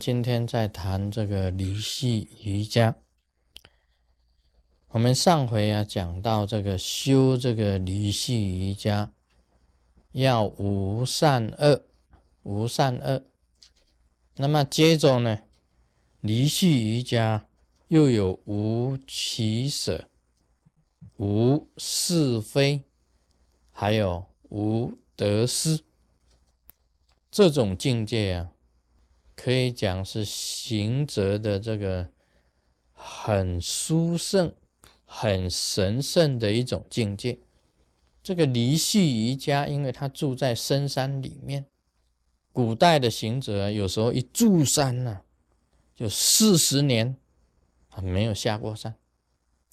今天在谈这个离系瑜伽。我们上回啊讲到这个修这个离系瑜伽，要无善恶，无善恶。那么接着呢，离系瑜伽又有无取舍、无是非，还有无得失。这种境界啊。可以讲是行者的这个很殊胜、很神圣的一种境界。这个离系瑜伽，因为他住在深山里面，古代的行者有时候一住山呢，就四十年啊没有下过山。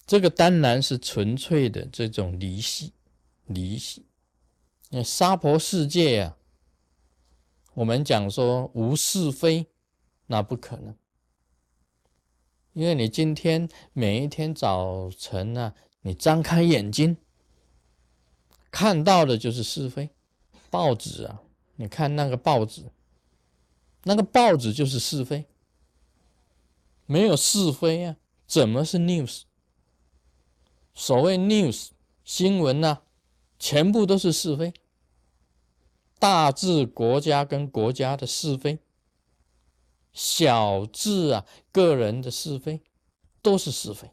这个当然是纯粹的这种离系，离系。那娑婆世界呀。我们讲说无是非，那不可能，因为你今天每一天早晨啊，你张开眼睛看到的就是是非。报纸啊，你看那个报纸，那个报纸就是是非，没有是非啊，怎么是 news？所谓 news 新闻呢，全部都是是非。大至国家跟国家的是非，小至啊个人的是非，都是是非。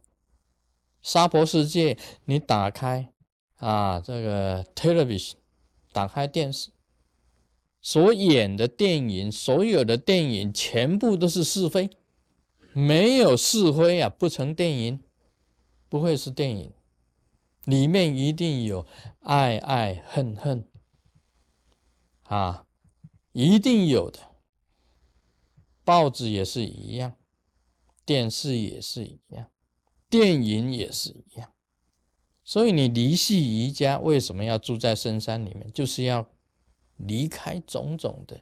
娑婆世界，你打开啊这个 television，打开电视，所演的电影，所有的电影全部都是是非，没有是非啊不成电影，不会是电影，里面一定有爱爱恨恨。啊，一定有的。报纸也是一样，电视也是一样，电影也是一样。所以你离系瑜伽为什么要住在深山里面？就是要离开种种的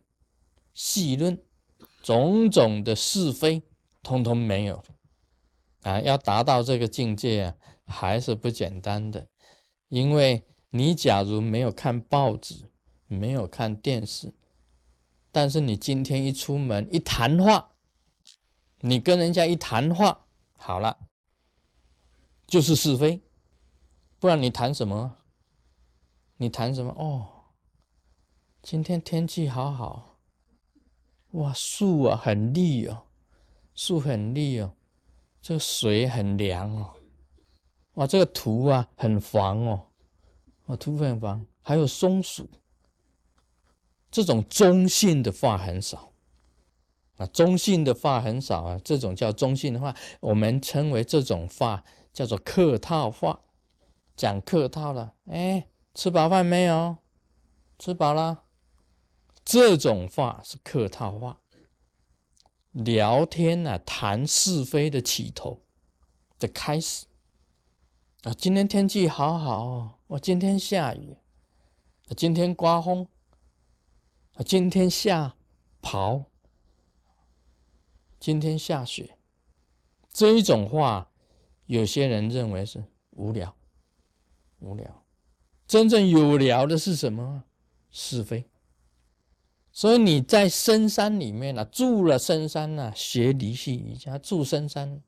细论，种种的是非，通通没有。啊，要达到这个境界啊，还是不简单的。因为你假如没有看报纸，没有看电视，但是你今天一出门一谈话，你跟人家一谈话，好了，就是是非，不然你谈什么？你谈什么？哦，今天天气好好，哇，树啊很绿哦，树很绿哦，这水很凉哦，哇，这个土啊很黄哦，哦，土很黄，还有松鼠。这种中性的话很少啊，中性的话很少啊，这种叫中性的话，我们称为这种话叫做客套话，讲客套了。哎，吃饱饭没有？吃饱了。这种话是客套话，聊天呢，谈是非的起头的开始啊。今天天气好好，我今天下雨，今天刮风。啊，今天下雹，今天下雪，这一种话，有些人认为是无聊，无聊。真正有聊的是什么？是非。所以你在深山里面呢，住了深山呢，学离系瑜伽，住深山，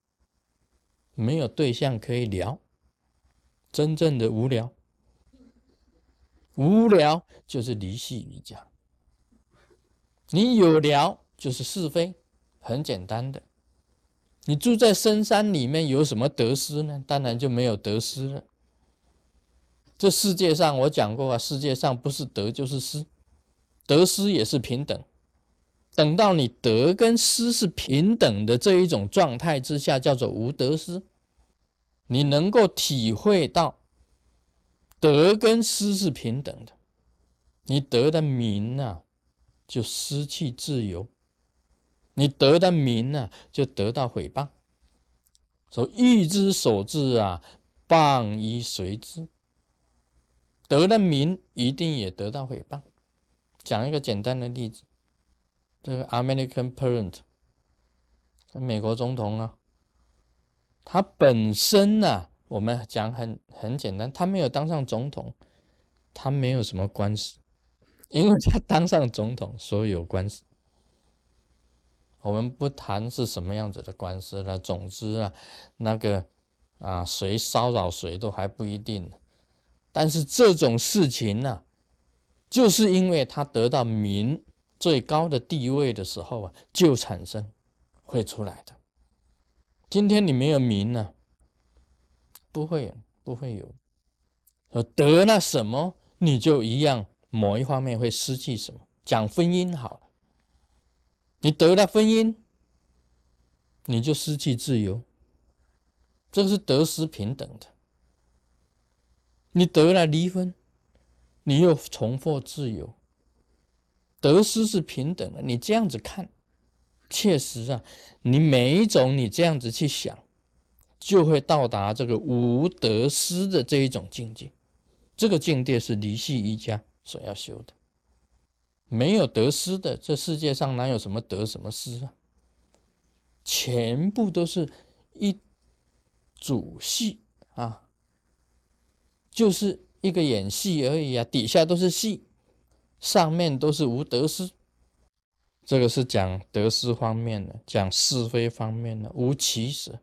没有对象可以聊，真正的无聊，无聊就是离系瑜伽。你有聊就是是非，很简单的。你住在深山里面有什么得失呢？当然就没有得失了。这世界上我讲过啊，世界上不是得就是失，得失也是平等。等到你得跟失是平等的这一种状态之下，叫做无得失。你能够体会到得跟失是平等的，你得的名啊。就失去自由，你得的名呢，就得到诽谤。说欲之所至啊，谤以随之。得了名，一定也得到诽谤。讲一个简单的例子，这个 American parent，美国总统啊，他本身呢，我们讲很很简单，他没有当上总统，他没有什么官司。因为他当上总统，所以有官司。我们不谈是什么样子的官司了。总之啊，那个啊，谁骚扰谁都还不一定。但是这种事情呢，就是因为他得到民最高的地位的时候啊，就产生会出来的。今天你没有民呢，不会不会有。呃得了什么，你就一样某一方面会失去什么。讲婚姻好了。你得了婚姻，你就失去自由，这是得失平等的。你得了离婚，你又重获自由，得失是平等的。你这样子看，确实啊，你每一种你这样子去想，就会到达这个无得失的这一种境界。这个境界是离系瑜伽所要修的。没有得失的，这世界上哪有什么得什么失啊？全部都是一组戏啊，就是一个演戏而已啊，底下都是戏，上面都是无得失。这个是讲得失方面的，讲是非方面的，无起舍。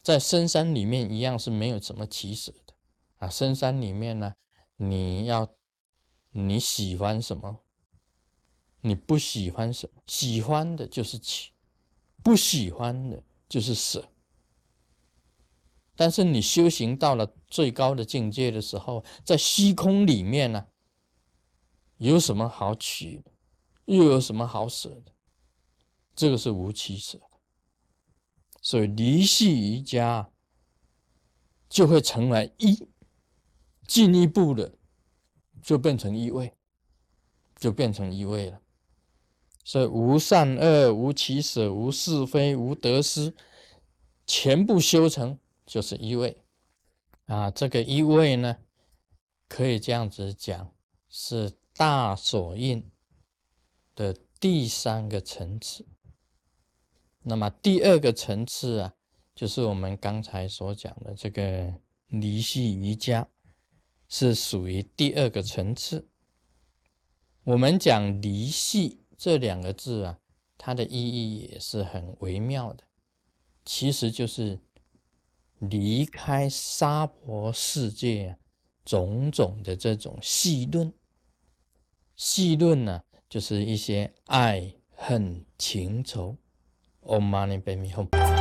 在深山里面一样是没有什么起舍的啊。深山里面呢，你要你喜欢什么？你不喜欢什么？喜欢的就是起，不喜欢的就是舍。但是你修行到了最高的境界的时候，在虚空里面呢，有什么好取的？又有什么好舍的？这个是无取舍。所以离系瑜伽就会成为一，进一步的就变成一位，就变成一位了。所以无善恶、无起舍、无是非、无得失，全部修成就是一位啊！这个一位呢，可以这样子讲，是大所印的第三个层次。那么第二个层次啊，就是我们刚才所讲的这个离系瑜伽，是属于第二个层次。我们讲离系。这两个字啊，它的意义也是很微妙的，其实就是离开娑婆世界种种的这种细论。细论呢，就是一些爱恨情仇。Om Mani Padme Hum。